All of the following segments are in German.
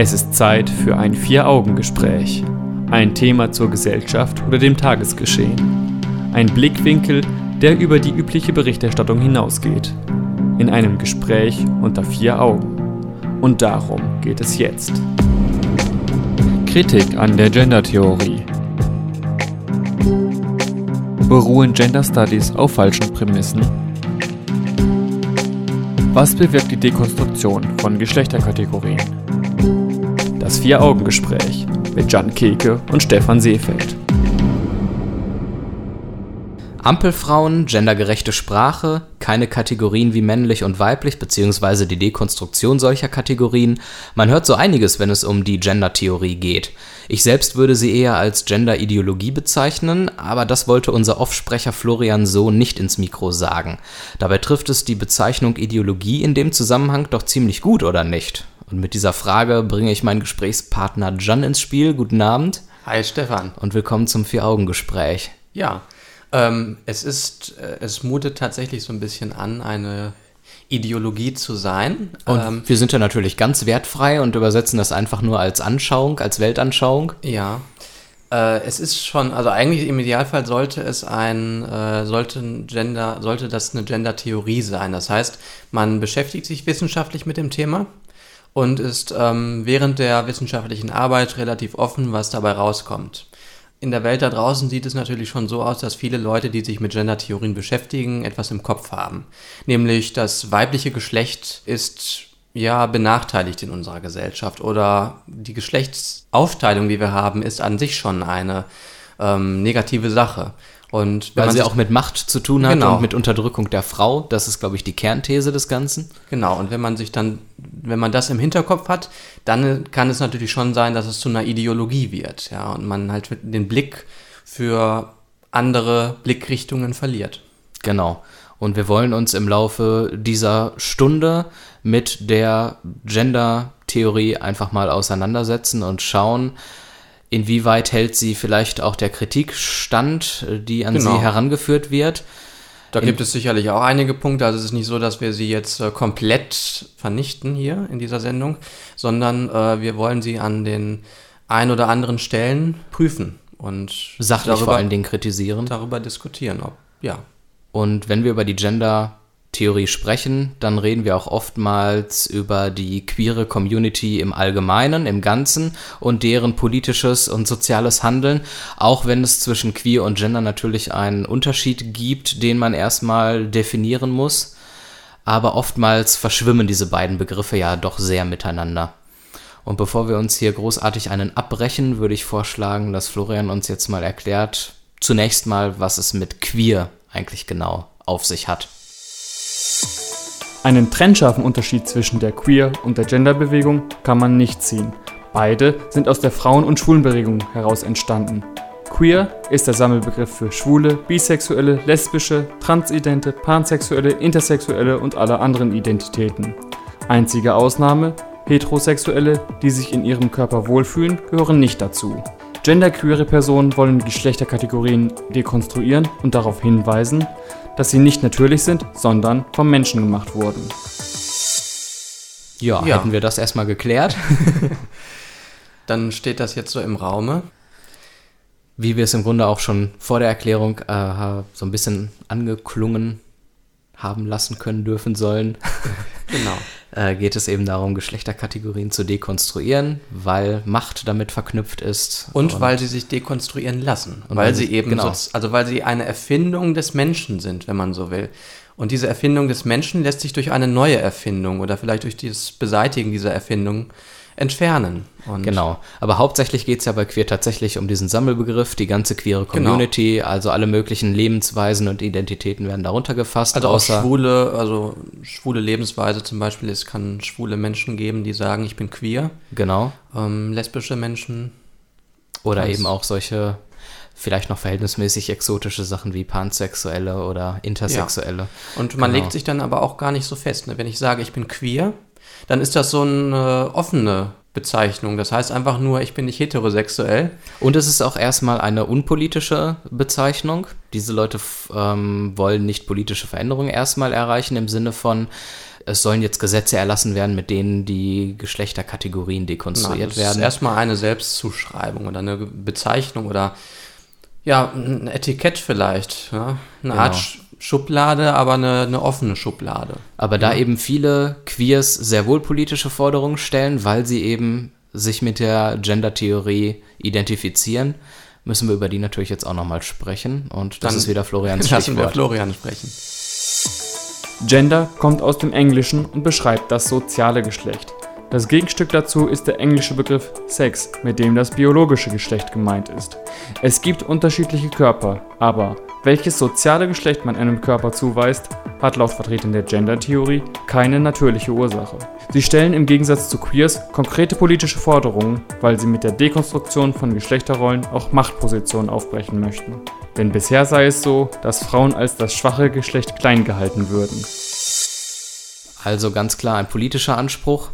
Es ist Zeit für ein Vier-Augen-Gespräch. Ein Thema zur Gesellschaft oder dem Tagesgeschehen. Ein Blickwinkel, der über die übliche Berichterstattung hinausgeht. In einem Gespräch unter vier Augen. Und darum geht es jetzt. Kritik an der Gender-Theorie. Beruhen Gender Studies auf falschen Prämissen? Was bewirkt die Dekonstruktion von Geschlechterkategorien? Das Vier-Augen-Gespräch mit Jan Keke und Stefan Seefeld. Ampelfrauen, gendergerechte Sprache, keine Kategorien wie männlich und weiblich, beziehungsweise die Dekonstruktion solcher Kategorien. Man hört so einiges, wenn es um die Gender-Theorie geht. Ich selbst würde sie eher als Gender-Ideologie bezeichnen, aber das wollte unser Offsprecher Florian so nicht ins Mikro sagen. Dabei trifft es die Bezeichnung Ideologie in dem Zusammenhang doch ziemlich gut, oder nicht? Und mit dieser Frage bringe ich meinen Gesprächspartner Jan ins Spiel. Guten Abend. Hi Stefan. Und willkommen zum Vier-Augen-Gespräch. Ja, ähm, es ist, äh, es mutet tatsächlich so ein bisschen an, eine Ideologie zu sein. Und ähm, wir sind ja natürlich ganz wertfrei und übersetzen das einfach nur als Anschauung, als Weltanschauung. Ja. Äh, es ist schon, also eigentlich im Idealfall sollte es ein, äh, sollte ein Gender, sollte das eine Gender-Theorie sein. Das heißt, man beschäftigt sich wissenschaftlich mit dem Thema und ist ähm, während der wissenschaftlichen Arbeit relativ offen, was dabei rauskommt. In der Welt da draußen sieht es natürlich schon so aus, dass viele Leute, die sich mit Gender-Theorien beschäftigen, etwas im Kopf haben. Nämlich das weibliche Geschlecht ist ja benachteiligt in unserer Gesellschaft oder die Geschlechtsaufteilung, die wir haben, ist an sich schon eine ähm, negative Sache. Und Weil sie auch mit Macht zu tun hat genau. und mit Unterdrückung der Frau. Das ist, glaube ich, die Kernthese des Ganzen. Genau, und wenn man sich dann, wenn man das im Hinterkopf hat, dann kann es natürlich schon sein, dass es zu einer Ideologie wird, ja, und man halt den Blick für andere Blickrichtungen verliert. Genau. Und wir wollen uns im Laufe dieser Stunde mit der Gender-Theorie einfach mal auseinandersetzen und schauen, Inwieweit hält sie vielleicht auch der Kritik stand, die an genau. sie herangeführt wird? Da gibt es sicherlich auch einige Punkte. Also es ist nicht so, dass wir sie jetzt äh, komplett vernichten hier in dieser Sendung, sondern äh, wir wollen sie an den ein oder anderen Stellen prüfen und sachlich darüber, vor allen Dingen kritisieren. Darüber diskutieren, ob ja. Und wenn wir über die Gender Theorie sprechen, dann reden wir auch oftmals über die queere Community im Allgemeinen, im Ganzen und deren politisches und soziales Handeln, auch wenn es zwischen queer und gender natürlich einen Unterschied gibt, den man erstmal definieren muss. Aber oftmals verschwimmen diese beiden Begriffe ja doch sehr miteinander. Und bevor wir uns hier großartig einen abbrechen, würde ich vorschlagen, dass Florian uns jetzt mal erklärt, zunächst mal, was es mit queer eigentlich genau auf sich hat. Einen trennscharfen Unterschied zwischen der Queer- und der Genderbewegung kann man nicht ziehen. Beide sind aus der Frauen- und Schwulenbewegung heraus entstanden. Queer ist der Sammelbegriff für schwule, bisexuelle, lesbische, transidente, pansexuelle, intersexuelle und alle anderen Identitäten. Einzige Ausnahme, Heterosexuelle, die sich in ihrem Körper wohlfühlen, gehören nicht dazu. Genderqueere Personen wollen Geschlechterkategorien dekonstruieren und darauf hinweisen, dass sie nicht natürlich sind, sondern vom Menschen gemacht wurden. Ja, ja. hätten wir das erstmal geklärt. Dann steht das jetzt so im Raume. Wie wir es im Grunde auch schon vor der Erklärung äh, so ein bisschen angeklungen haben lassen können, dürfen sollen. Genau. Äh, geht es eben darum, Geschlechterkategorien zu dekonstruieren, weil Macht damit verknüpft ist. Und, und weil sie sich dekonstruieren lassen. Und weil, weil sie eben, genau. so, also weil sie eine Erfindung des Menschen sind, wenn man so will. Und diese Erfindung des Menschen lässt sich durch eine neue Erfindung oder vielleicht durch das Beseitigen dieser Erfindung entfernen. Und genau. Aber hauptsächlich geht es ja bei Queer tatsächlich um diesen Sammelbegriff, die ganze queere genau. Community, genau. also alle möglichen Lebensweisen und Identitäten werden darunter gefasst. Also auch schwule, also schwule Lebensweise zum Beispiel, es kann schwule Menschen geben, die sagen, ich bin queer. Genau. Ähm, lesbische Menschen. Oder eben auch solche vielleicht noch verhältnismäßig exotische Sachen wie Pansexuelle oder Intersexuelle. Ja. Und man genau. legt sich dann aber auch gar nicht so fest. Ne? Wenn ich sage, ich bin queer, dann ist das so eine offene Bezeichnung. Das heißt einfach nur, ich bin nicht heterosexuell. Und es ist auch erstmal eine unpolitische Bezeichnung. Diese Leute ähm, wollen nicht politische Veränderungen erstmal erreichen im Sinne von, es sollen jetzt Gesetze erlassen werden, mit denen die Geschlechterkategorien dekonstruiert Nein, das werden. ist erstmal eine Selbstzuschreibung oder eine Bezeichnung oder ja, ein Etikett vielleicht. Ja? Eine Genau. Art Schublade, aber eine, eine offene Schublade. Aber da eben viele Queers sehr wohl politische Forderungen stellen, weil sie eben sich mit der Gender-Theorie identifizieren, müssen wir über die natürlich jetzt auch nochmal sprechen. Und das Dann ist wieder Florians Lassen wir Stichwort. Florian sprechen. Gender kommt aus dem Englischen und beschreibt das soziale Geschlecht. Das Gegenstück dazu ist der englische Begriff Sex, mit dem das biologische Geschlecht gemeint ist. Es gibt unterschiedliche Körper, aber welches soziale Geschlecht man einem Körper zuweist, hat laut Vertretern der Gender-Theorie keine natürliche Ursache. Sie stellen im Gegensatz zu Queers konkrete politische Forderungen, weil sie mit der Dekonstruktion von Geschlechterrollen auch Machtpositionen aufbrechen möchten. Denn bisher sei es so, dass Frauen als das schwache Geschlecht klein gehalten würden. Also ganz klar ein politischer Anspruch.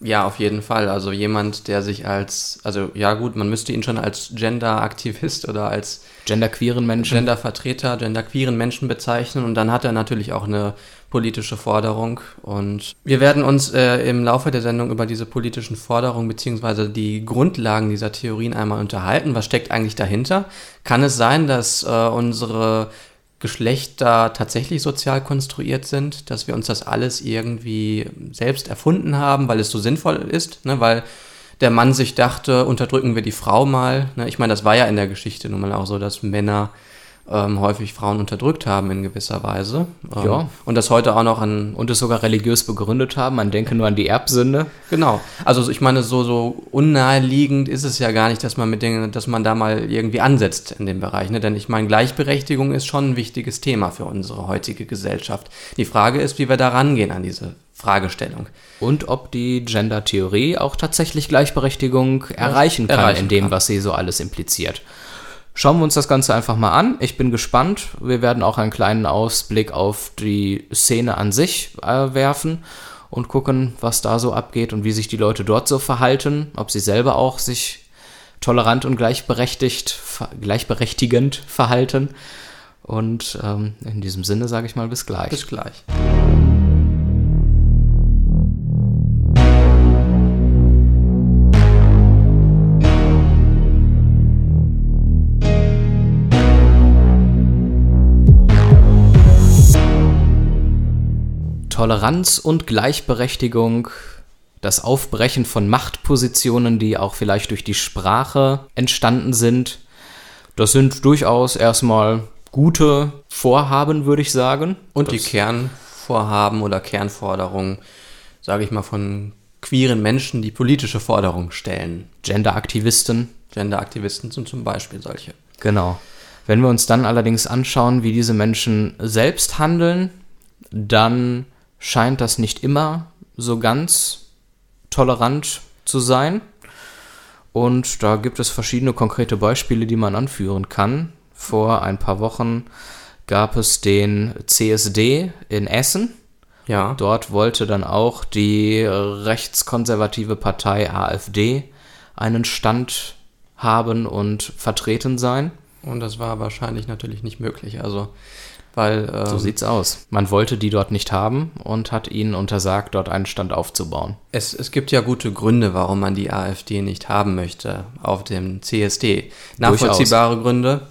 Ja, auf jeden Fall. Also jemand, der sich als, also ja gut, man müsste ihn schon als Gender-Aktivist oder als Genderqueeren Menschen. Gender-Vertreter, genderqueeren Menschen bezeichnen und dann hat er natürlich auch eine politische Forderung und wir werden uns äh, im Laufe der Sendung über diese politischen Forderungen beziehungsweise die Grundlagen dieser Theorien einmal unterhalten. Was steckt eigentlich dahinter? Kann es sein, dass äh, unsere Geschlechter tatsächlich sozial konstruiert sind, dass wir uns das alles irgendwie selbst erfunden haben, weil es so sinnvoll ist, ne? weil der Mann sich dachte, unterdrücken wir die Frau mal. Ne? Ich meine, das war ja in der Geschichte nun mal auch so, dass Männer ähm, häufig Frauen unterdrückt haben in gewisser Weise. Ähm, Ja. Und das heute auch noch an. Und es sogar religiös begründet haben. Man denke nur an die Erbsünde. Genau. Also ich meine, so, so unnaheliegend ist es ja gar nicht, dass man mit Dingen, dass man da mal irgendwie ansetzt in dem Bereich. Ne? Denn ich meine, Gleichberechtigung ist schon ein wichtiges Thema für unsere heutige Gesellschaft. Die Frage ist, wie wir da rangehen an diese Fragestellung. Und ob die Gender-Theorie auch tatsächlich Gleichberechtigung erreichen kann erreichen in dem, kann. was sie so alles impliziert. Schauen wir uns das Ganze einfach mal an. Ich bin gespannt. Wir werden auch einen kleinen Ausblick auf die Szene an sich äh, werfen und gucken, was da so abgeht und wie sich die Leute dort so verhalten, ob sie selber auch sich tolerant und gleichberechtigt, gleichberechtigend verhalten. Und ähm, in diesem Sinne sage ich mal bis gleich. Bis gleich. Toleranz und Gleichberechtigung, das Aufbrechen von Machtpositionen, die auch vielleicht durch die Sprache entstanden sind, das sind durchaus erstmal gute Vorhaben, würde ich sagen. Und die das, Kernvorhaben oder Kernforderungen, sage ich mal, von queeren Menschen, die politische Forderungen stellen. Genderaktivisten, Genderaktivisten sind zum Beispiel solche. genau. Wenn wir uns dann allerdings anschauen, wie diese Menschen selbst handeln, dann scheint das nicht immer so ganz tolerant zu sein. Und da gibt es verschiedene konkrete Beispiele, die man anführen kann. Vor ein paar Wochen gab es den CSD in Essen. Ja. Dort wollte dann auch die rechtskonservative Partei AfD einen Stand haben und vertreten sein. Und das war wahrscheinlich natürlich nicht möglich. Also, weil. Ähm, So sieht's aus. Man wollte die dort nicht haben und hat ihnen untersagt, dort einen Stand aufzubauen. Es, es gibt ja gute Gründe, warum man die AfD nicht haben möchte auf dem CSD. Nachvollziehbare Gründe.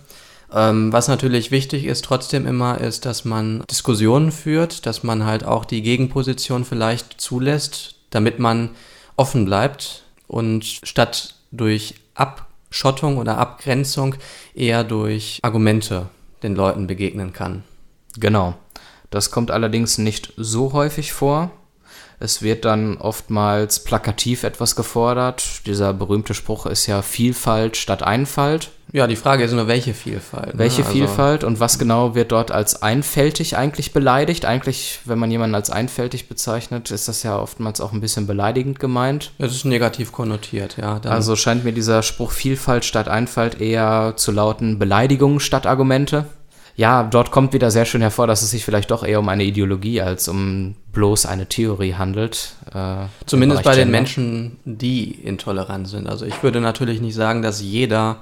Ähm, was natürlich wichtig ist trotzdem immer, ist, dass man Diskussionen führt, dass man halt auch die Gegenposition vielleicht zulässt, damit man offen bleibt und statt durch Abschottung oder Abgrenzung eher durch Argumente den Leuten begegnen kann. Genau. Das kommt allerdings nicht so häufig vor. Es wird dann oftmals plakativ etwas gefordert. Dieser berühmte Spruch ist ja Vielfalt statt Einfalt. Ja, die Frage ist nur, welche Vielfalt. ne? Welche Also- Vielfalt und was genau wird dort als einfältig eigentlich beleidigt? Eigentlich, wenn man jemanden als einfältig bezeichnet, ist das ja oftmals auch ein bisschen beleidigend gemeint. Es ist negativ konnotiert, ja. Also scheint mir dieser Spruch Vielfalt statt Einfalt eher zu lauten Beleidigungen statt Argumente. Ja, dort kommt wieder sehr schön hervor, dass es sich vielleicht doch eher um eine Ideologie als um bloß eine Theorie handelt. Äh, zumindest bei den Gender. Menschen, die intolerant sind. Also ich würde natürlich nicht sagen, dass jeder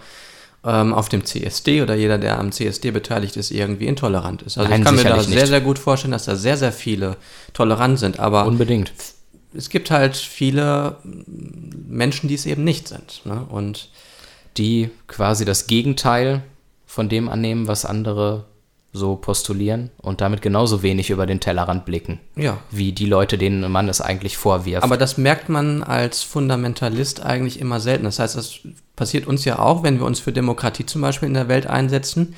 ähm, auf dem CSD oder jeder, der am CSD beteiligt ist, irgendwie intolerant ist. Also Nein, ich kann mir da sehr, nicht. sehr gut vorstellen, dass da sehr, sehr viele tolerant sind. Aber Unbedingt. es gibt halt viele Menschen, die es eben nicht sind. Ne? Und Die quasi das Gegenteil von dem annehmen, was andere so postulieren und damit genauso wenig über den Tellerrand blicken, ja, wie die Leute, denen man es eigentlich vorwirft. Aber das merkt man als Fundamentalist eigentlich immer selten. Das heißt, das passiert uns ja auch, wenn wir uns für Demokratie zum Beispiel in der Welt einsetzen.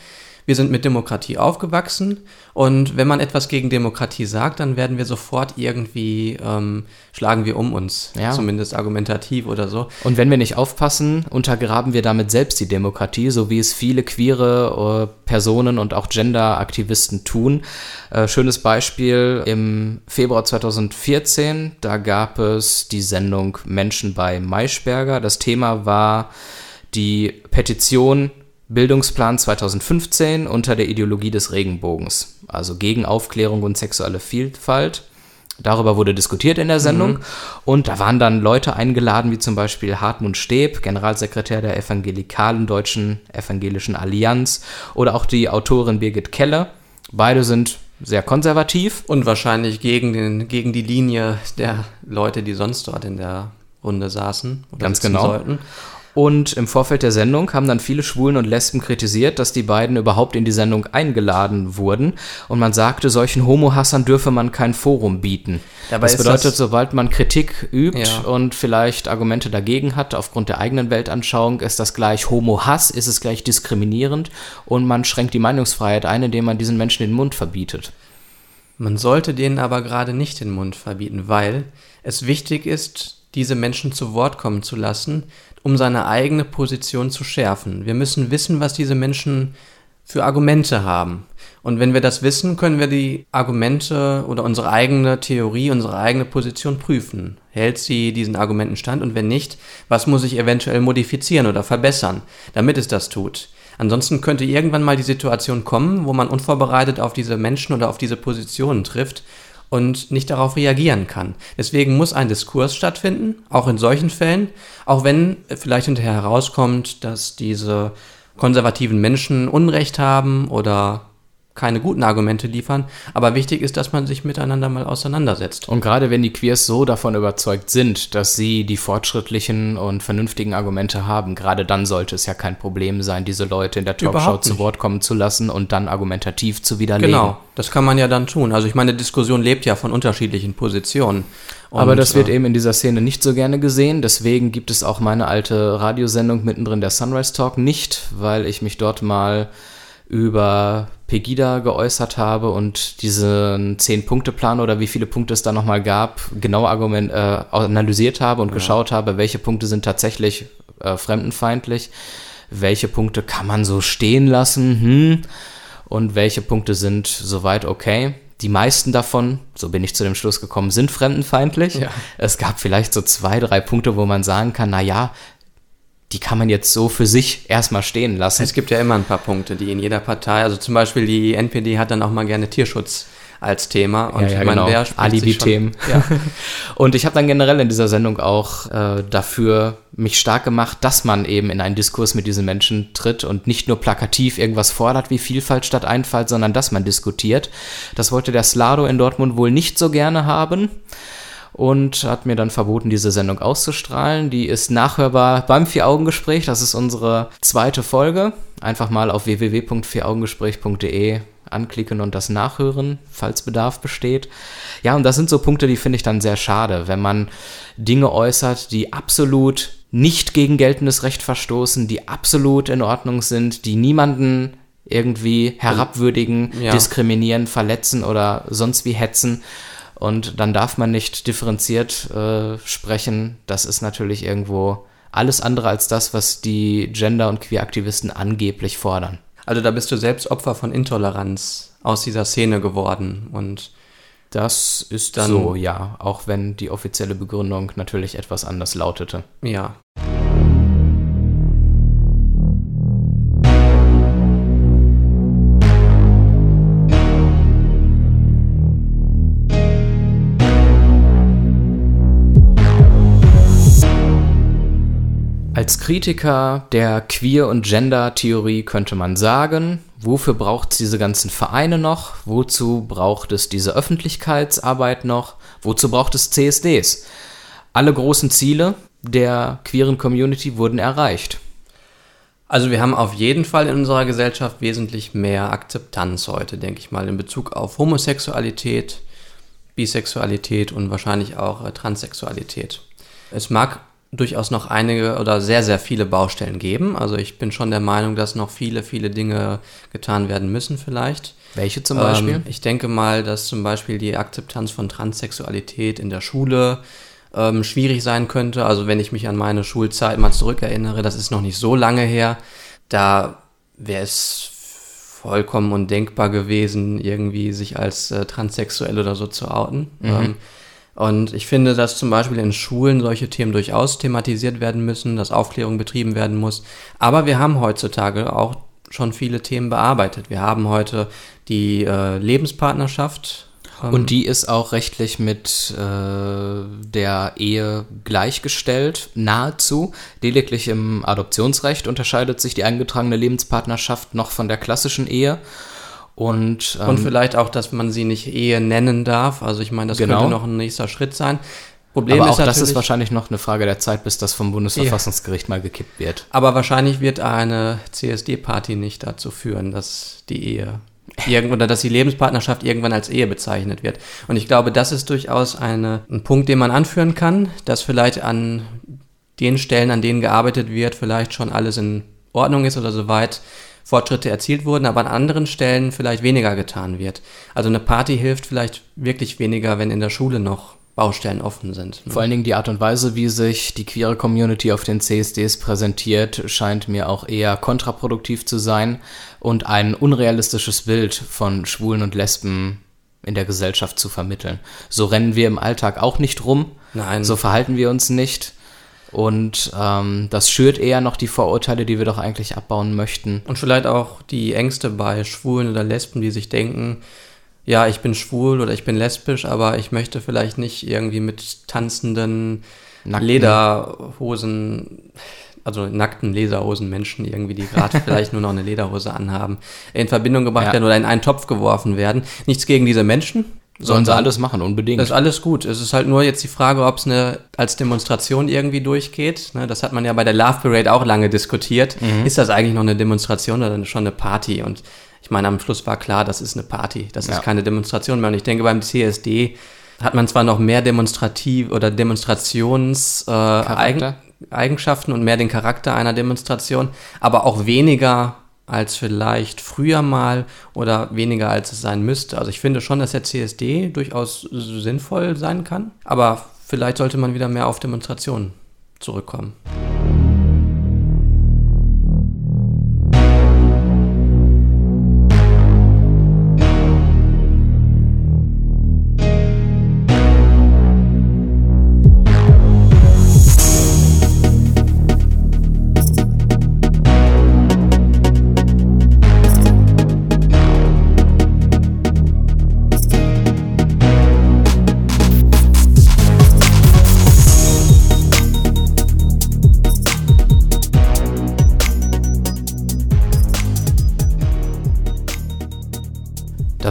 Wir sind mit Demokratie aufgewachsen und wenn man etwas gegen Demokratie sagt, dann werden wir sofort irgendwie, ähm, schlagen wir um uns, Ja. zumindest argumentativ oder so. Und wenn wir nicht aufpassen, untergraben wir damit selbst die Demokratie, so wie es viele queere äh, Personen und auch Gender-Aktivisten tun. Äh, schönes Beispiel im Februar 2014, da gab es die Sendung Menschen bei Maischberger. Das Thema war die Petition Bildungsplan 2015 unter der Ideologie des Regenbogens, also gegen Aufklärung und sexuelle Vielfalt. Darüber wurde diskutiert in der Sendung und da waren dann Leute eingeladen, wie zum Beispiel Hartmut Steb, Generalsekretär der Evangelikalen Deutschen Evangelischen Allianz oder auch die Autorin Birgit Keller. Beide sind sehr konservativ. Und wahrscheinlich gegen, den, gegen die Linie der Leute, die sonst dort in der Runde saßen. Oder Ganz genau. Sollten. Und im Vorfeld der Sendung haben dann viele Schwulen und Lesben kritisiert, dass die beiden überhaupt in die Sendung eingeladen wurden. Und man sagte, solchen Homohassern dürfe man kein Forum bieten. Dabei das bedeutet, das- sobald man Kritik übt Ja. und vielleicht Argumente dagegen hat, aufgrund der eigenen Weltanschauung, ist das gleich Homo-Hass, ist es gleich diskriminierend und man schränkt die Meinungsfreiheit ein, indem man diesen Menschen den Mund verbietet. Man sollte denen aber gerade nicht den Mund verbieten, weil es wichtig ist, diese Menschen zu Wort kommen zu lassen, um seine eigene Position zu schärfen. Wir müssen wissen, was diese Menschen für Argumente haben. Und wenn wir das wissen, können wir die Argumente oder unsere eigene Theorie, unsere eigene Position prüfen. Hält sie diesen Argumenten stand? Und wenn nicht, was muss ich eventuell modifizieren oder verbessern, damit es das tut? Ansonsten könnte irgendwann mal die Situation kommen, wo man unvorbereitet auf diese Menschen oder auf diese Positionen trifft und nicht darauf reagieren kann. Deswegen muss ein Diskurs stattfinden, auch in solchen Fällen, auch wenn vielleicht hinterher herauskommt, dass diese konservativen Menschen Unrecht haben oder keine guten Argumente liefern. Aber wichtig ist, dass man sich miteinander mal auseinandersetzt. Und gerade wenn die Queers so davon überzeugt sind, dass sie die fortschrittlichen und vernünftigen Argumente haben, gerade dann sollte es ja kein Problem sein, diese Leute in der Talkshow zu. Wort kommen zu lassen und dann argumentativ zu widerlegen. Genau, das kann man ja dann tun. Also ich meine, Diskussion lebt ja von unterschiedlichen Positionen. Aber Und, das wird äh, eben in dieser Szene nicht so gerne gesehen. Deswegen gibt es auch meine alte Radiosendung mittendrin der Sunrise Talk nicht, weil ich mich dort mal über Pegida geäußert habe und diesen Zehn-Punkte-Plan oder wie viele Punkte es da nochmal gab, genau argument, äh, analysiert habe und geschaut habe, welche Punkte sind tatsächlich äh, fremdenfeindlich, welche Punkte kann man so stehen lassen, hm, und welche Punkte sind soweit okay. Die meisten davon, so bin ich zu dem Schluss gekommen, sind fremdenfeindlich. Ja. Es gab vielleicht so zwei, drei Punkte, wo man sagen kann, na ja, die kann man jetzt so für sich erstmal stehen lassen. Es gibt ja immer ein paar Punkte, die in jeder Partei, also zum Beispiel die NPD hat dann auch mal gerne Tierschutz als Thema. Und ja, ja, meine, genau. Alibi-Themen. Ja. Und ich habe dann generell in dieser Sendung auch äh, dafür mich stark gemacht, dass man eben in einen Diskurs mit diesen Menschen tritt und nicht nur plakativ irgendwas fordert wie Vielfalt statt Einfalt, sondern dass man diskutiert. Das wollte der Slado in Dortmund wohl nicht so gerne haben und hat mir dann verboten, diese Sendung auszustrahlen. Die ist nachhörbar beim Vier-Augen-Gespräch. Das ist unsere zweite Folge. Einfach mal auf www.vieraugengespräch.de anklicken und das nachhören, falls Bedarf besteht. Ja, und das sind so Punkte, die finde ich dann sehr schade, wenn man Dinge äußert, die absolut nicht gegen geltendes Recht verstoßen, die absolut in Ordnung sind, die niemanden irgendwie herabwürdigen, Ja. diskriminieren, verletzen oder sonst wie hetzen. Und dann darf man nicht differenziert äh, sprechen. Das ist natürlich irgendwo alles andere als das, was die Gender- und Queer-Aktivisten angeblich fordern. Also da bist du selbst Opfer von Intoleranz aus dieser Szene geworden. Und Das ist Dann- so, ja, auch wenn die offizielle Begründung natürlich etwas anders lautete. ja. Als Kritiker der Queer- und Gender-Theorie könnte man sagen, wofür braucht es diese ganzen Vereine noch? Wozu braucht es diese Öffentlichkeitsarbeit noch? Wozu braucht es CSDs? Alle großen Ziele der queeren Community wurden erreicht. Also wir haben auf jeden Fall in unserer Gesellschaft wesentlich mehr Akzeptanz heute, denke ich mal, in Bezug auf Homosexualität, Bisexualität und wahrscheinlich auch äh, Transsexualität. Es mag durchaus noch einige oder sehr, sehr viele Baustellen geben. Also ich bin schon der Meinung, dass noch viele, viele Dinge getan werden müssen vielleicht. Welche zum Beispiel? Ähm, ich denke mal, dass zum Beispiel die Akzeptanz von Transsexualität in der Schule ähm, schwierig sein könnte. Also wenn ich mich an meine Schulzeit mal zurückerinnere, das ist noch nicht so lange her, da wäre es vollkommen undenkbar gewesen, irgendwie sich als äh, transsexuell oder so zu outen. Mhm. Ähm, und ich finde, dass zum Beispiel in Schulen solche Themen durchaus thematisiert werden müssen, dass Aufklärung betrieben werden muss. Aber wir haben heutzutage auch schon viele Themen bearbeitet. Wir haben heute die äh, Lebenspartnerschaft und die ist auch rechtlich mit äh, der Ehe gleichgestellt, nahezu. Lediglich im Adoptionsrecht unterscheidet sich die eingetragene Lebenspartnerschaft noch von der klassischen Ehe. Und, ähm, und vielleicht auch, dass man sie nicht Ehe nennen darf. Also ich meine, das genau. könnte noch ein nächster Schritt sein. Problem aber auch ist das ist wahrscheinlich noch eine Frage der Zeit, bis das vom Bundesverfassungsgericht ja. mal gekippt wird. Aber wahrscheinlich wird eine CSD-Party nicht dazu führen, dass die Ehe oder dass die Lebenspartnerschaft irgendwann als Ehe bezeichnet wird. Und ich glaube, das ist durchaus eine, ein Punkt, den man anführen kann, dass vielleicht an den Stellen, an denen gearbeitet wird, vielleicht schon alles in Ordnung ist oder soweit Fortschritte erzielt wurden, aber an anderen Stellen vielleicht weniger getan wird. Also eine Party hilft vielleicht wirklich weniger, wenn in der Schule noch Baustellen offen sind. Ne? Vor allen Dingen die Art und Weise, wie sich die queere Community auf den CSDs präsentiert, scheint mir auch eher kontraproduktiv zu sein und ein unrealistisches Bild von Schwulen und Lesben in der Gesellschaft zu vermitteln. So rennen wir im Alltag auch nicht rum. Nein. So verhalten wir uns nicht. Und ähm, das schürt eher noch die Vorurteile, die wir doch eigentlich abbauen möchten. Und vielleicht auch die Ängste bei Schwulen oder Lesben, die sich denken, ja, ich bin schwul oder ich bin lesbisch, aber ich möchte vielleicht nicht irgendwie mit tanzenden Nackten. Lederhosen, also nackten Lederhosen Menschen irgendwie, die gerade vielleicht nur noch eine Lederhose anhaben, in Verbindung gebracht ja. werden oder in einen Topf geworfen werden. Nichts gegen diese Menschen. Sollen sie alles machen, unbedingt. Das ist alles gut. Es ist halt nur jetzt die Frage, ob es eine als Demonstration irgendwie durchgeht. Ne, das hat man ja bei der Love Parade auch lange diskutiert. Mhm. Ist das eigentlich noch eine Demonstration oder schon eine Party? Und ich meine, am Schluss war klar, das ist eine Party, das ja. ist keine Demonstration mehr. Und ich denke, beim CSD hat man zwar noch mehr demonstrativ oder Demonstrationseigenschaften äh, und mehr den Charakter einer Demonstration, aber auch weniger als vielleicht früher mal oder weniger als es sein müsste. Also ich finde schon, dass der CSD durchaus sinnvoll sein kann, aber vielleicht sollte man wieder mehr auf Demonstrationen zurückkommen.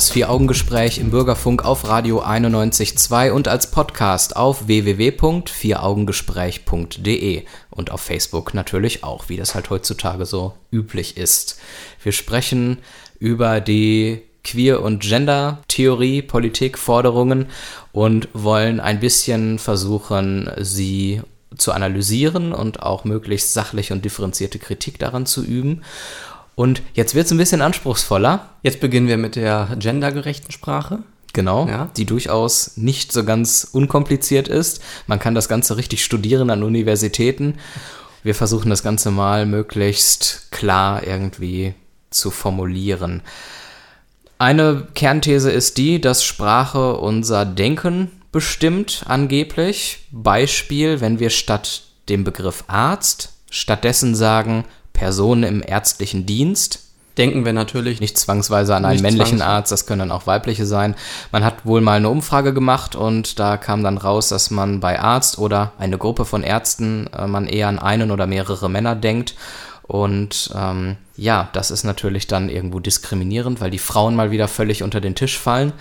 Das Vier-Augen-Gespräch im Bürgerfunk auf Radio 91.2 und als Podcast auf www.vieraugengespräch.de und auf Facebook natürlich auch, wie das halt heutzutage so üblich ist. Wir sprechen über die Queer- und Gender-Theorie, Politik, Forderungen und wollen ein bisschen versuchen, sie zu analysieren und auch möglichst sachliche und differenzierte Kritik daran zu üben. Und jetzt wird es ein bisschen anspruchsvoller. Jetzt beginnen wir mit der gendergerechten Sprache. Genau, ja. die durchaus nicht so ganz unkompliziert ist. Man kann das Ganze richtig studieren an Universitäten. Wir versuchen das Ganze mal möglichst klar irgendwie zu formulieren. Eine Kernthese ist die, dass Sprache unser Denken bestimmt, angeblich. Beispiel, wenn wir statt dem Begriff Arzt stattdessen sagen Person im ärztlichen Dienst, denken wir natürlich nicht zwangsweise an einen männlichen Arzt, das können dann auch weibliche sein. Man hat wohl mal eine Umfrage gemacht und da kam dann raus, dass man bei Arzt oder eine Gruppe von Ärzten äh, man eher an einen oder mehrere Männer denkt. Und ähm, ja, das ist natürlich dann irgendwo diskriminierend, weil die Frauen mal wieder völlig unter den Tisch fallen.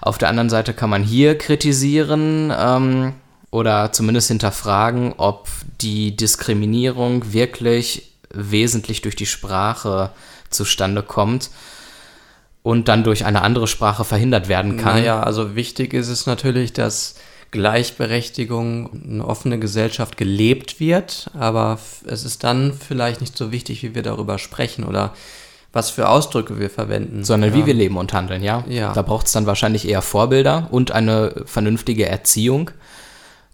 Auf der anderen Seite kann man hier kritisieren ähm, oder zumindest hinterfragen, ob die Diskriminierung wirklich wesentlich durch die Sprache zustande kommt und dann durch eine andere Sprache verhindert werden kann. Naja, also wichtig ist es natürlich, dass Gleichberechtigung, eine offene Gesellschaft gelebt wird, aber es ist dann vielleicht nicht so wichtig, wie wir darüber sprechen oder was für Ausdrücke wir verwenden. sondern ja. wie wir leben und handeln, ja. Ja. Da braucht es dann wahrscheinlich eher Vorbilder und eine vernünftige Erziehung.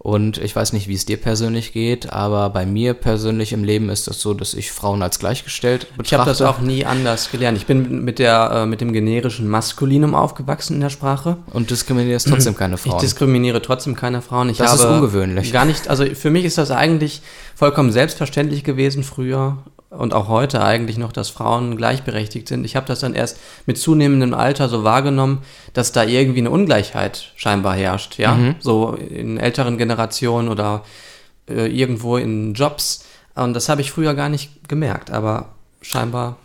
Und ich weiß nicht, wie es dir persönlich geht, aber bei mir persönlich im Leben ist es so, dass ich Frauen als gleichgestellt betrachte. Ich habe das auch nie anders gelernt. Ich bin mit, der, äh, mit dem generischen Maskulinum aufgewachsen in der Sprache. und diskriminierst trotzdem keine Ich Frauen. diskriminiere trotzdem keine Frauen. Ich Das habe ist ungewöhnlich. Gar nicht, also für mich ist das eigentlich vollkommen selbstverständlich gewesen früher und auch heute eigentlich noch, dass Frauen gleichberechtigt sind. Ich habe das dann erst mit zunehmendem Alter so wahrgenommen, dass da irgendwie eine Ungleichheit scheinbar herrscht, ja, Mhm. so in älteren Generationen oder äh, irgendwo in Jobs. Und das habe ich früher gar nicht gemerkt, aber scheinbar,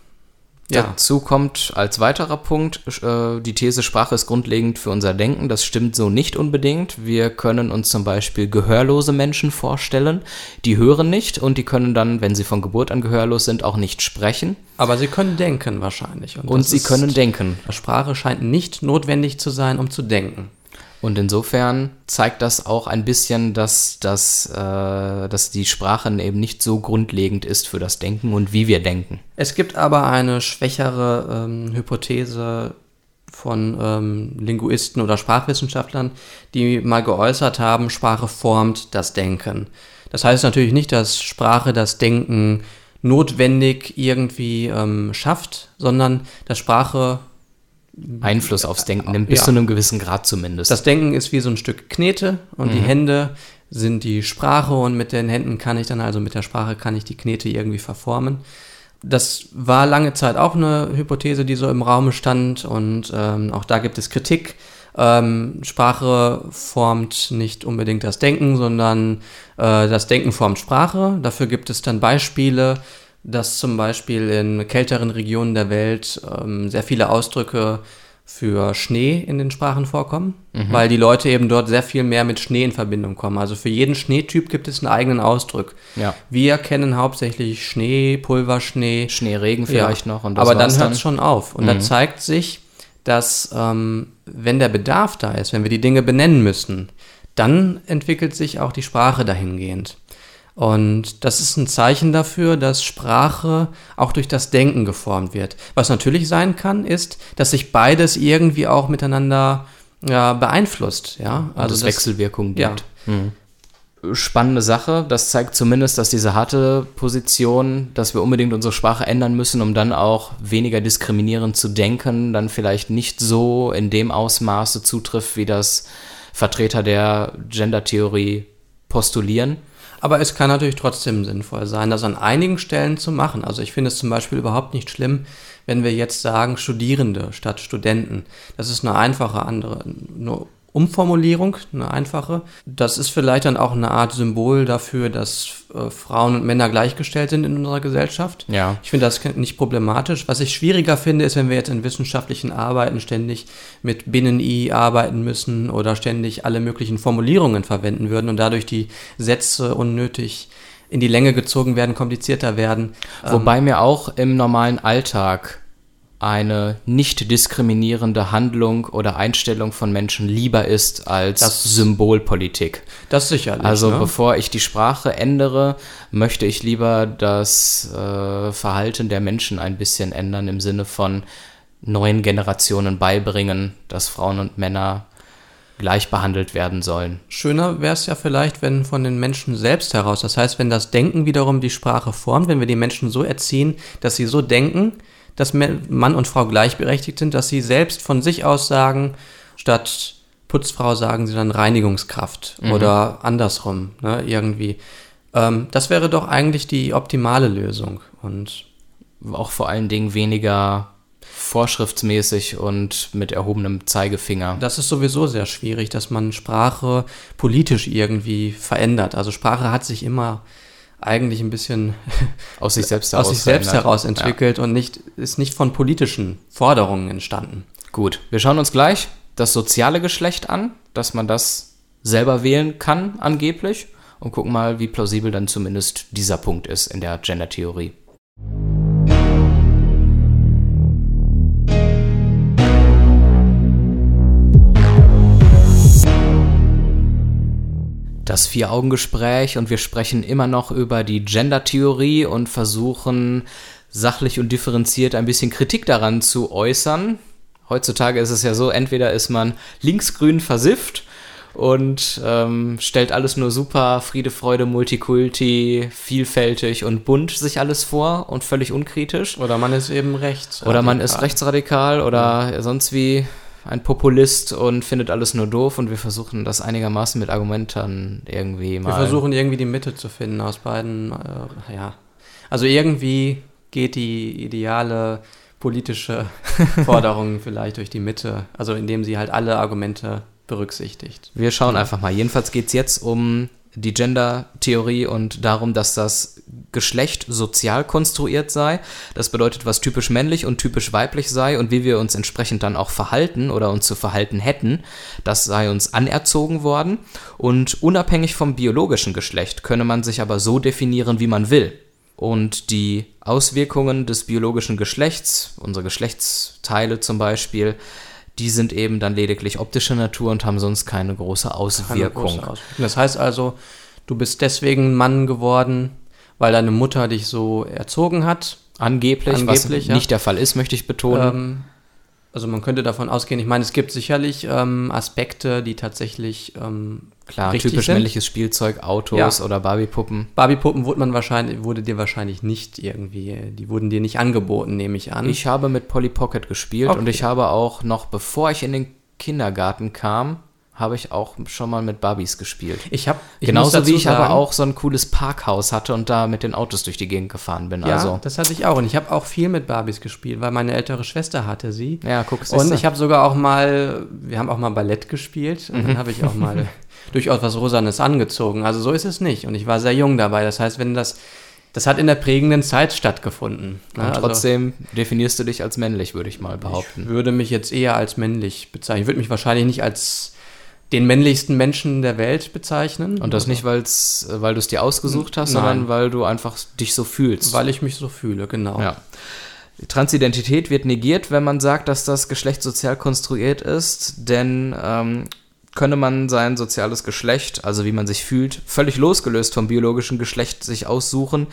ja. Dazu kommt als weiterer Punkt äh, die These, Sprache ist grundlegend für unser Denken. Das stimmt so nicht unbedingt. Wir können uns zum Beispiel gehörlose Menschen vorstellen, die hören nicht und die können dann, wenn sie von Geburt an gehörlos sind, auch nicht sprechen. Aber sie können denken wahrscheinlich. Und das sie ist- können denken. Sprache scheint nicht notwendig zu sein, um zu denken. Und insofern zeigt das auch ein bisschen, dass, dass, äh, dass die Sprache eben nicht so grundlegend ist für das Denken und wie wir denken. Es gibt aber eine schwächere ähm, Hypothese von ähm, Linguisten oder Sprachwissenschaftlern, die mal geäußert haben, Sprache formt das Denken. Das heißt natürlich nicht, dass Sprache das Denken notwendig irgendwie ähm, schafft, sondern dass Sprache Einfluss aufs Denken nimmt, bis Ja. zu einem gewissen Grad zumindest. Das Denken ist wie so ein Stück Knete und die Hände sind die Sprache und mit den Händen kann ich dann, also mit der Sprache kann ich die Knete irgendwie verformen. Das war lange Zeit auch eine Hypothese, die so im Raume stand und ähm, auch da gibt es Kritik. Ähm, Sprache formt nicht unbedingt das Denken, sondern äh, das Denken formt Sprache. Dafür gibt es dann Beispiele, dass zum Beispiel in kälteren Regionen der Welt ähm, sehr viele Ausdrücke für Schnee in den Sprachen vorkommen, weil die Leute eben dort sehr viel mehr mit Schnee in Verbindung kommen. Also für jeden Schneetyp gibt es einen eigenen Ausdruck. Ja. Wir kennen hauptsächlich Schnee, Pulverschnee, Schneeregen vielleicht noch. Und das aber dann hört es schon auf. Und Mhm. da zeigt sich, dass ähm, wenn der Bedarf da ist, wenn wir die Dinge benennen müssen, dann entwickelt sich auch die Sprache dahingehend. Und das ist ein Zeichen dafür, dass Sprache auch durch das Denken geformt wird. Was natürlich sein kann, ist, dass sich beides irgendwie auch miteinander ja, beeinflusst. Ja, also es das- Wechselwirkungen ja. gibt. Mhm. Spannende Sache. Das zeigt zumindest, dass diese harte Position, dass wir unbedingt unsere Sprache ändern müssen, um dann auch weniger diskriminierend zu denken, dann vielleicht nicht so in dem Ausmaße zutrifft, wie das Vertreter der Gender-Theorie postulieren. Aber es kann natürlich trotzdem sinnvoll sein, das an einigen Stellen zu machen. Also ich finde es zum Beispiel überhaupt nicht schlimm, wenn wir jetzt sagen Studierende statt Studenten. Das ist eine einfache andere, eine Umformulierung, eine einfache. Das ist vielleicht dann auch eine Art Symbol dafür, dass äh, Frauen und Männer gleichgestellt sind in unserer Gesellschaft. Ja. Ich finde das nicht problematisch. Was ich schwieriger finde, ist, wenn wir jetzt in wissenschaftlichen Arbeiten ständig mit Binnen-I arbeiten müssen oder ständig alle möglichen Formulierungen verwenden würden und dadurch die Sätze unnötig in die Länge gezogen werden, komplizierter werden. Wobei mir auch im normalen Alltag eine nicht diskriminierende Handlung oder Einstellung von Menschen lieber ist als Das- Symbolpolitik. Das sicherlich. Also ne? bevor ich die Sprache ändere, möchte ich lieber das äh, Verhalten der Menschen ein bisschen ändern im Sinne von neuen Generationen beibringen, dass Frauen und Männer gleich behandelt werden sollen. Schöner wäre es ja vielleicht, wenn von den Menschen selbst heraus, das heißt, wenn das Denken wiederum die Sprache formt, wenn wir die Menschen so erziehen, dass sie so denken, dass Mann und Frau gleichberechtigt sind, dass sie selbst von sich aus sagen, statt Putzfrau sagen sie dann Reinigungskraft oder andersrum, ne, irgendwie. Ähm, das wäre doch eigentlich die optimale Lösung. Und auch vor allen Dingen weniger vorschriftsmäßig und mit erhobenem Zeigefinger. Das ist sowieso sehr schwierig, dass man Sprache politisch irgendwie verändert. Also Sprache hat sich immer eigentlich ein bisschen aus sich selbst heraus, aus sich selbst heraus entwickelt ja. und nicht, ist nicht von politischen Forderungen entstanden. Gut, wir schauen uns gleich das soziale Geschlecht an, dass man das selber wählen kann, angeblich, und gucken mal, wie plausibel dann zumindest dieser Punkt ist in der Gender-Theorie. Das Vier-Augen-Gespräch und wir sprechen immer noch über die Gender-Theorie und versuchen sachlich und differenziert ein bisschen Kritik daran zu äußern. Heutzutage ist es ja so, entweder ist man linksgrün versifft und ähm, stellt alles nur super, Friede, Freude, Multikulti, vielfältig und bunt sich alles vor und völlig unkritisch. Oder man ist eben rechts. Oder man ist rechtsradikal oder ja. sonst wie ein Populist und findet alles nur doof und wir versuchen das einigermaßen mit Argumenten irgendwie mal. Wir versuchen irgendwie die Mitte zu finden aus beiden, äh, ja. Also irgendwie geht die ideale politische Forderung vielleicht durch die Mitte, also indem sie halt alle Argumente berücksichtigt. Wir schauen einfach mal. Jedenfalls geht es jetzt um die Gender-Theorie und darum, dass das Geschlecht sozial konstruiert sei. Das bedeutet, was typisch männlich und typisch weiblich sei und wie wir uns entsprechend dann auch verhalten oder uns zu verhalten hätten, das sei uns anerzogen worden. Und unabhängig vom biologischen Geschlecht könne man sich aber so definieren, wie man will. Und die Auswirkungen des biologischen Geschlechts, unsere Geschlechtsteile zum Beispiel, die sind eben dann lediglich optischer Natur und haben sonst keine große Auswirkung. Keine große Auswirkung. Das heißt also, du bist deswegen Mann geworden, weil deine Mutter dich so erzogen hat. Angeblich, Angeblich was ja. nicht der Fall ist, möchte ich betonen. Ähm, also man könnte davon ausgehen, ich meine, es gibt sicherlich ähm, Aspekte, die tatsächlich ähm, Klar, typisch sind. männliches Spielzeug, Autos ja. oder Barbiepuppen. Barbiepuppen wurde man wahrscheinlich, wurde dir wahrscheinlich nicht irgendwie, die wurden dir nicht angeboten, nehme ich an. Ich habe mit Polly Pocket gespielt okay. und ich habe auch noch, bevor ich in den Kindergarten kam, habe ich auch schon mal mit Barbies gespielt. Ich habe genauso wie ich sagen, aber auch so ein cooles Parkhaus hatte und da mit den Autos durch die Gegend gefahren bin. Ja, also. das hatte ich auch und ich habe auch viel mit Barbies gespielt, weil meine ältere Schwester hatte sie. Ja, guck. Und ich habe sogar auch mal, wir haben auch mal Ballett gespielt und mhm. dann habe ich auch mal durchaus was Rosanes angezogen. Also so ist es nicht und ich war sehr jung dabei. Das heißt, wenn das das hat in der prägenden Zeit stattgefunden. Und trotzdem also, definierst du dich als männlich, würde ich mal behaupten. Ich würde mich jetzt eher als männlich bezeichnen. Ich würde mich wahrscheinlich nicht als den männlichsten Menschen der Welt bezeichnen. Und das nicht, weil's, weil du es dir ausgesucht hast, nein. sondern weil du einfach dich so fühlst. Weil ich mich so fühle, genau. Ja. Transidentität wird negiert, wenn man sagt, dass das Geschlecht sozial konstruiert ist, denn ähm, könne man sein soziales Geschlecht, also wie man sich fühlt, völlig losgelöst vom biologischen Geschlecht sich aussuchen,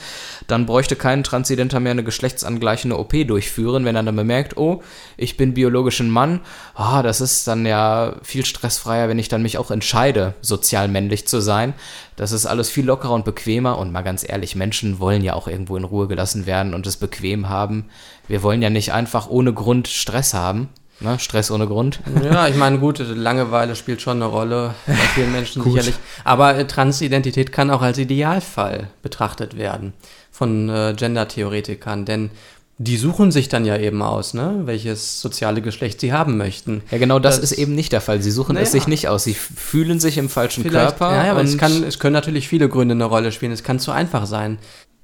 dann bräuchte kein Transidenter mehr eine geschlechtsangleichende OP durchführen, wenn er dann bemerkt, oh, ich bin biologisch ein Mann, ah, das ist dann ja viel stressfreier, wenn ich dann mich auch entscheide, sozial männlich zu sein. Das ist alles viel lockerer und bequemer und mal ganz ehrlich, Menschen wollen ja auch irgendwo in Ruhe gelassen werden und es bequem haben. Wir wollen ja nicht einfach ohne Grund Stress haben. Ne? Stress ohne Grund. Ja, ich meine, gut, Langeweile spielt schon eine Rolle bei vielen Menschen sicherlich. Aber äh, Transidentität kann auch als Idealfall betrachtet werden von äh, Gender-Theoretikern, denn die suchen sich dann ja eben aus, ne, welches soziale Geschlecht sie haben möchten. Ja, genau das, das ist eben nicht der Fall. Sie suchen naja. es sich nicht aus. Sie fühlen sich im falschen Vielleicht, Körper. Ja, aber es, kann, es können natürlich viele Gründe eine Rolle spielen. Es kann zu einfach sein,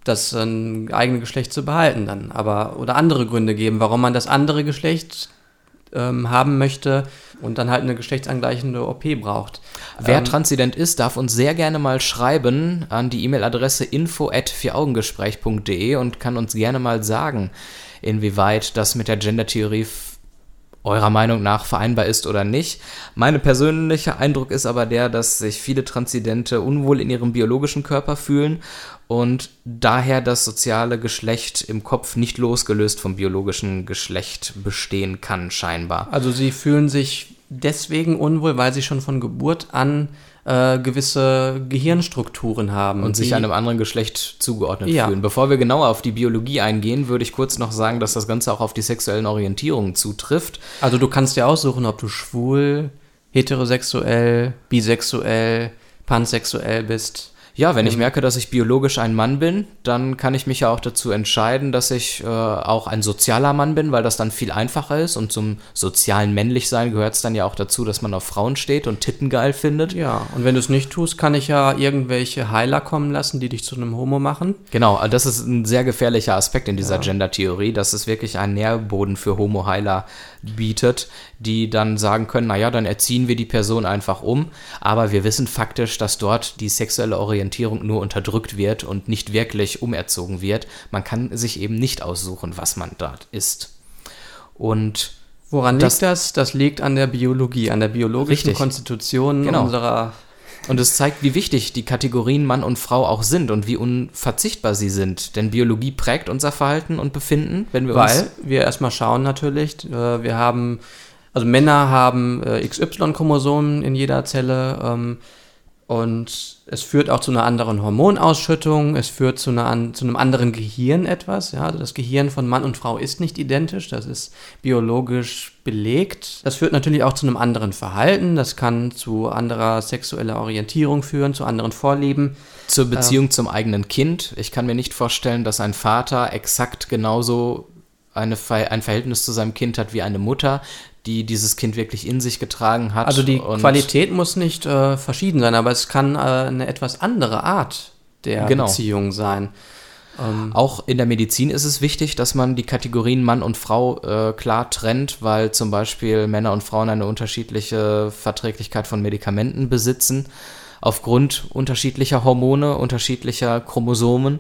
das äh, eigene Geschlecht zu behalten dann. Aber, oder andere Gründe geben, warum man das andere Geschlecht ähm, haben möchte und dann halt eine geschlechtsangleichende OP braucht. Wer ähm, transident ist, darf uns sehr gerne mal schreiben an die E-Mail-Adresse info at vieraugengespräch.de und kann uns gerne mal sagen, inwieweit das mit der Gender-Theorie eurer Meinung nach vereinbar ist oder nicht. Mein persönlicher Eindruck ist aber der, dass sich viele Transidente unwohl in ihrem biologischen Körper fühlen und daher das soziale Geschlecht im Kopf nicht losgelöst vom biologischen Geschlecht bestehen kann, scheinbar. Also sie fühlen sich deswegen unwohl, weil sie schon von Geburt an äh, gewisse Gehirnstrukturen haben. Und sich einem anderen Geschlecht zugeordnet ja. fühlen. Bevor wir genauer auf die Biologie eingehen, würde ich kurz noch sagen, dass das Ganze auch auf die sexuellen Orientierungen zutrifft. Also du kannst dir aussuchen, ob du schwul, heterosexuell, bisexuell, pansexuell bist. Ja, wenn ich merke, dass ich biologisch ein Mann bin, dann kann ich mich ja auch dazu entscheiden, dass ich äh, auch ein sozialer Mann bin, weil das dann viel einfacher ist. Und zum sozialen Männlichsein gehört es dann ja auch dazu, dass man auf Frauen steht und Titten geil findet. Ja, und wenn du es nicht tust, kann ich ja irgendwelche Heiler kommen lassen, die dich zu einem Homo machen. Genau, also das ist ein sehr gefährlicher Aspekt in dieser ja. Gender-Theorie, dass es wirklich einen Nährboden für Homo-Heiler bietet, die dann sagen können, naja, dann erziehen wir die Person einfach um. Aber wir wissen faktisch, dass dort die sexuelle Orientierung nur unterdrückt wird und nicht wirklich umerzogen wird. Man kann sich eben nicht aussuchen, was man dort ist. Und Woran das, liegt das? Das liegt an der Biologie, an der biologischen richtig. Konstitution genau. unserer und es zeigt, wie wichtig die Kategorien Mann und Frau auch sind und wie unverzichtbar sie sind. Denn Biologie prägt unser Verhalten und Befinden, wenn wir Weil uns. Weil wir erstmal schauen natürlich, äh, wir haben, also Männer haben äh, XY-Chromosomen in jeder Zelle. Und es führt auch zu einer anderen Hormonausschüttung, es führt zu, einer, zu einem anderen Gehirn etwas. Ja? Also das Gehirn von Mann und Frau ist nicht identisch, das ist biologisch belegt. Das führt natürlich auch zu einem anderen Verhalten, das kann zu anderer sexueller Orientierung führen, zu anderen Vorlieben. Zur Beziehung ähm, zum eigenen Kind. Ich kann mir nicht vorstellen, dass ein Vater exakt genauso eine, ein Verhältnis zu seinem Kind hat wie eine Mutter die dieses Kind wirklich in sich getragen hat. Also die Qualität muss nicht äh, verschieden sein, aber es kann äh, eine etwas andere Art der genau. Beziehung sein. Ähm Auch in der Medizin ist es wichtig, dass man die Kategorien Mann und Frau äh, klar trennt, weil zum Beispiel Männer und Frauen eine unterschiedliche Verträglichkeit von Medikamenten besitzen, aufgrund unterschiedlicher Hormone, unterschiedlicher Chromosomen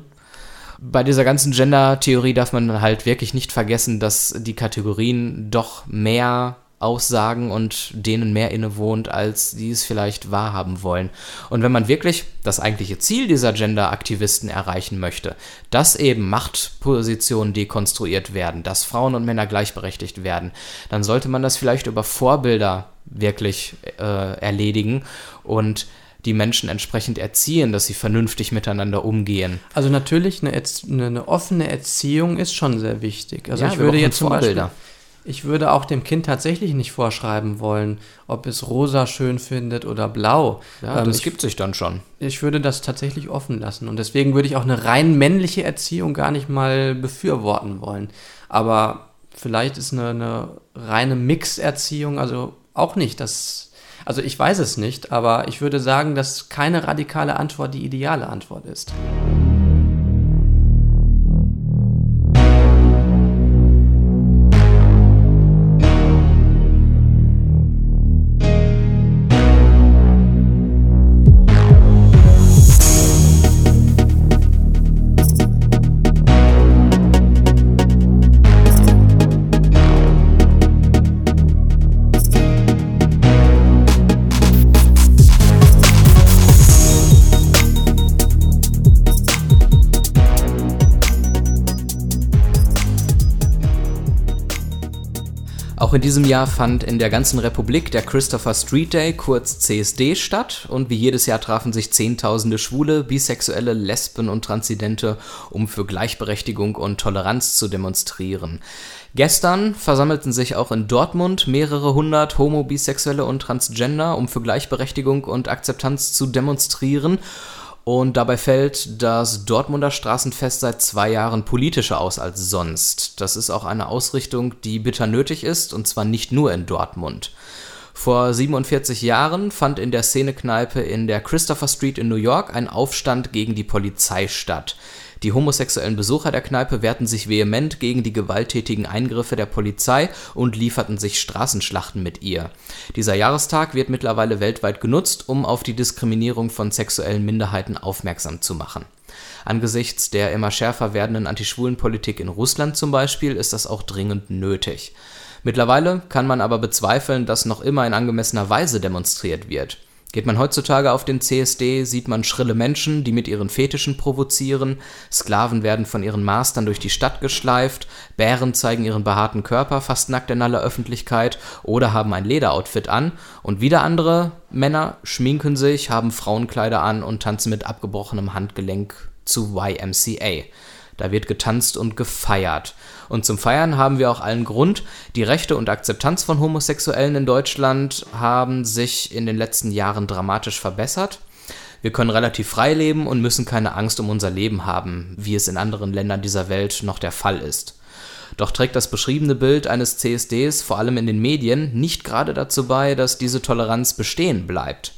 bei dieser ganzen Gender-Theorie darf man halt wirklich nicht vergessen, dass die Kategorien doch mehr aussagen und denen mehr innewohnt, als die es vielleicht wahrhaben wollen. Und wenn man wirklich das eigentliche Ziel dieser Gender-Aktivisten erreichen möchte, dass eben Machtpositionen dekonstruiert werden, dass Frauen und Männer gleichberechtigt werden, dann sollte man das vielleicht über Vorbilder wirklich äh, erledigen und die Menschen entsprechend erziehen, dass sie vernünftig miteinander umgehen. Also natürlich eine, eine, eine offene Erziehung ist schon sehr wichtig. Also ja, ich würde jetzt zum Beispiel, ich würde auch dem Kind tatsächlich nicht vorschreiben wollen, ob es rosa schön findet oder blau. Ja, ähm, das ich, gibt sich dann schon. Ich würde das tatsächlich offen lassen und deswegen würde ich auch eine rein männliche Erziehung gar nicht mal befürworten wollen. Aber vielleicht ist eine, eine reine Mixerziehung also auch nicht das also ich weiß es nicht, aber ich würde sagen, dass keine radikale Antwort die ideale Antwort ist. Auch in diesem Jahr fand in der ganzen Republik der Christopher Street Day, kurz CSD, statt und wie jedes Jahr trafen sich Zehntausende Schwule, Bisexuelle, Lesben und Transidente, um für Gleichberechtigung und Toleranz zu demonstrieren. Gestern versammelten sich auch in Dortmund mehrere hundert Homo, Bisexuelle und Transgender, um für Gleichberechtigung und Akzeptanz zu demonstrieren und dabei fällt das Dortmunder Straßenfest seit zwei Jahren politischer aus als sonst. Das ist auch eine Ausrichtung, die bitter nötig ist, und zwar nicht nur in Dortmund. Vor 47 Jahren fand in der Szenekneipe in der Christopher Street in New York ein Aufstand gegen die Polizei statt. Die homosexuellen Besucher der Kneipe wehrten sich vehement gegen die gewalttätigen Eingriffe der Polizei und lieferten sich Straßenschlachten mit ihr. Dieser Jahrestag wird mittlerweile weltweit genutzt, um auf die Diskriminierung von sexuellen Minderheiten aufmerksam zu machen. Angesichts der immer schärfer werdenden Antischwulenpolitik in Russland zum Beispiel ist das auch dringend nötig. Mittlerweile kann man aber bezweifeln, dass noch immer in angemessener Weise demonstriert wird. Geht man heutzutage auf den CSD, sieht man schrille Menschen, die mit ihren Fetischen provozieren, Sklaven werden von ihren Mastern durch die Stadt geschleift, Bären zeigen ihren behaarten Körper fast nackt in aller Öffentlichkeit oder haben ein Lederoutfit an und wieder andere Männer schminken sich, haben Frauenkleider an und tanzen mit abgebrochenem Handgelenk zu YMCA. Da wird getanzt und gefeiert. Und zum Feiern haben wir auch allen Grund. Die Rechte und Akzeptanz von Homosexuellen in Deutschland haben sich in den letzten Jahren dramatisch verbessert. Wir können relativ frei leben und müssen keine Angst um unser Leben haben, wie es in anderen Ländern dieser Welt noch der Fall ist. Doch trägt das beschriebene Bild eines CSDs vor allem in den Medien nicht gerade dazu bei, dass diese Toleranz bestehen bleibt.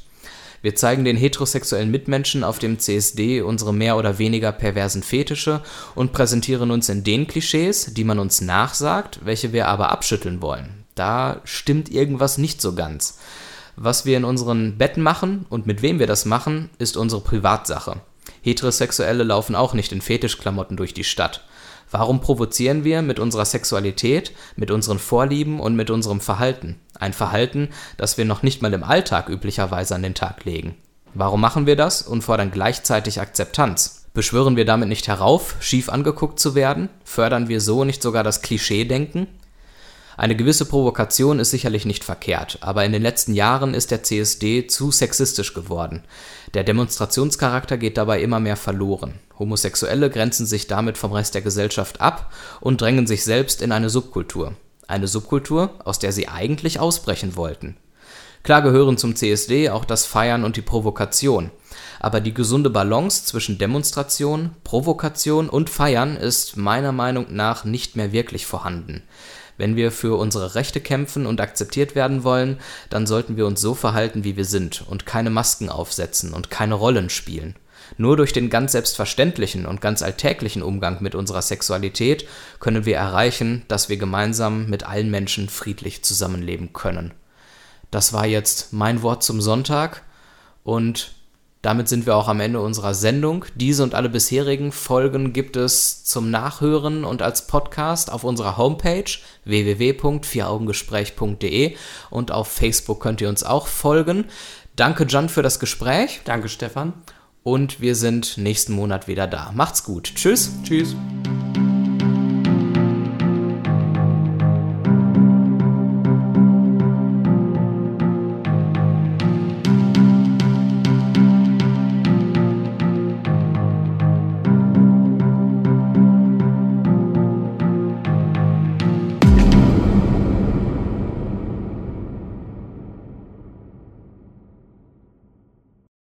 Wir zeigen den heterosexuellen Mitmenschen auf dem CSD unsere mehr oder weniger perversen Fetische und präsentieren uns in den Klischees, die man uns nachsagt, welche wir aber abschütteln wollen. Da stimmt irgendwas nicht so ganz. Was wir in unseren Betten machen und mit wem wir das machen, ist unsere Privatsache. Heterosexuelle laufen auch nicht in Fetischklamotten durch die Stadt. Warum provozieren wir mit unserer Sexualität, mit unseren Vorlieben und mit unserem Verhalten? Ein Verhalten, das wir noch nicht mal im Alltag üblicherweise an den Tag legen. Warum machen wir das und fordern gleichzeitig Akzeptanz? Beschwören wir damit nicht herauf, schief angeguckt zu werden? Fördern wir so nicht sogar das Klischee-Denken? Eine gewisse Provokation ist sicherlich nicht verkehrt, aber in den letzten Jahren ist der CSD zu sexistisch geworden. Der Demonstrationscharakter geht dabei immer mehr verloren. Homosexuelle grenzen sich damit vom Rest der Gesellschaft ab und drängen sich selbst in eine Subkultur. Eine Subkultur, aus der sie eigentlich ausbrechen wollten. Klar gehören zum CSD auch das Feiern und die Provokation. Aber die gesunde Balance zwischen Demonstration, Provokation und Feiern ist meiner Meinung nach nicht mehr wirklich vorhanden. Wenn wir für unsere Rechte kämpfen und akzeptiert werden wollen, dann sollten wir uns so verhalten, wie wir sind und keine Masken aufsetzen und keine Rollen spielen. Nur durch den ganz selbstverständlichen und ganz alltäglichen Umgang mit unserer Sexualität können wir erreichen, dass wir gemeinsam mit allen Menschen friedlich zusammenleben können. Das war jetzt mein Wort zum Sonntag und damit sind wir auch am Ende unserer Sendung. Diese und alle bisherigen Folgen gibt es zum Nachhören und als Podcast auf unserer Homepage www.vieraugengespräch.de und auf Facebook könnt ihr uns auch folgen. Danke, John, für das Gespräch. Danke, Stefan. Und wir sind nächsten Monat wieder da. Macht's gut. Tschüss. Tschüss.